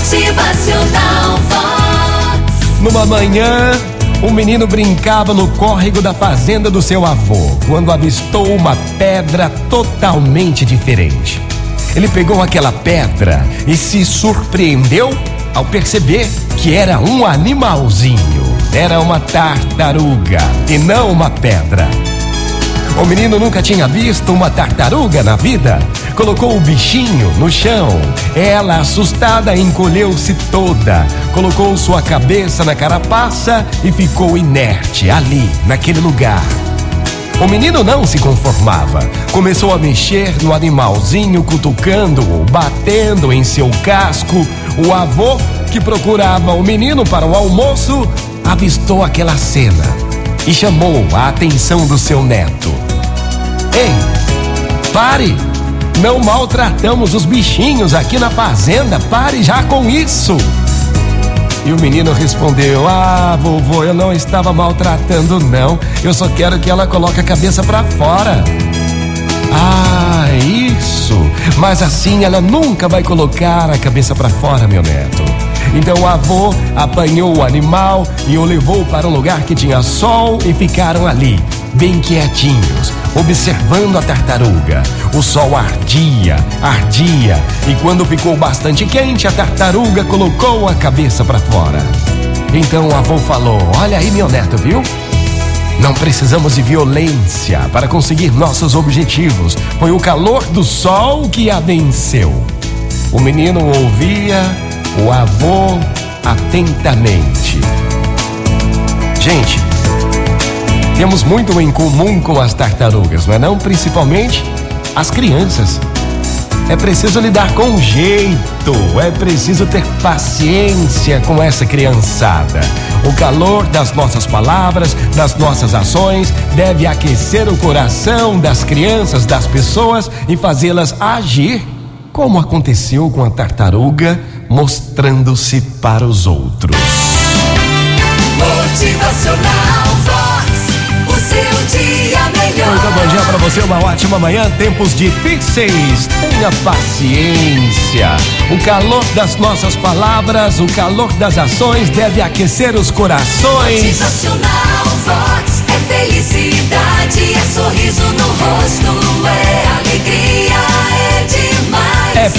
Motivacional Vox. Numa manhã, um menino brincava no córrego da fazenda do seu avô quando avistou uma pedra totalmente diferente. Ele pegou aquela pedra e se surpreendeu ao perceber que era um animalzinho. Era uma tartaruga e não uma pedra. O menino nunca tinha visto uma tartaruga na vida. Colocou o bichinho no chão. Ela, assustada, encolheu-se toda. Colocou sua cabeça na carapaça e ficou inerte ali, naquele lugar. O menino não se conformava. Começou a mexer no animalzinho, cutucando-o, batendo em seu casco. O avô, que procurava o menino para o almoço, avistou aquela cena e chamou a atenção do seu neto. Ei, pare! Não maltratamos os bichinhos aqui na fazenda, pare já com isso! E o menino respondeu: Ah, vovô, eu não estava maltratando, não. Eu só quero que ela coloque a cabeça para fora. Ah, isso! Mas assim ela nunca vai colocar a cabeça para fora, meu neto. Então o avô apanhou o animal e o levou para um lugar que tinha sol e ficaram ali, bem quietinhos, observando a tartaruga. O sol ardia, ardia, e quando ficou bastante quente, a tartaruga colocou a cabeça para fora. Então o avô falou: Olha aí, meu neto, viu? Não precisamos de violência para conseguir nossos objetivos. Foi o calor do sol que a venceu. O menino ouvia o avô atentamente. Gente, temos muito em comum com as tartarugas, não é não? Principalmente as crianças. É preciso lidar com jeito, é preciso ter paciência com essa criançada. O calor das nossas palavras, das nossas ações, deve aquecer o coração das crianças, das pessoas e fazê-las agir como aconteceu com a tartaruga, mostrando-se para os outros. Motivacional dia melhor. Então, bom dia para você, uma ótima manhã. Tempos difíceis, tenha paciência. O calor das nossas palavras, o calor das ações deve aquecer os corações. Motivacional Vox. É felicidade, é sorriso no rosto,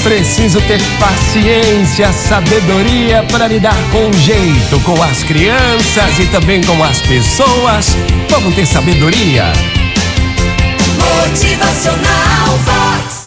preciso ter paciência, sabedoria para lidar com jeito com as crianças e também com as pessoas. Vamos ter sabedoria. Motivacional.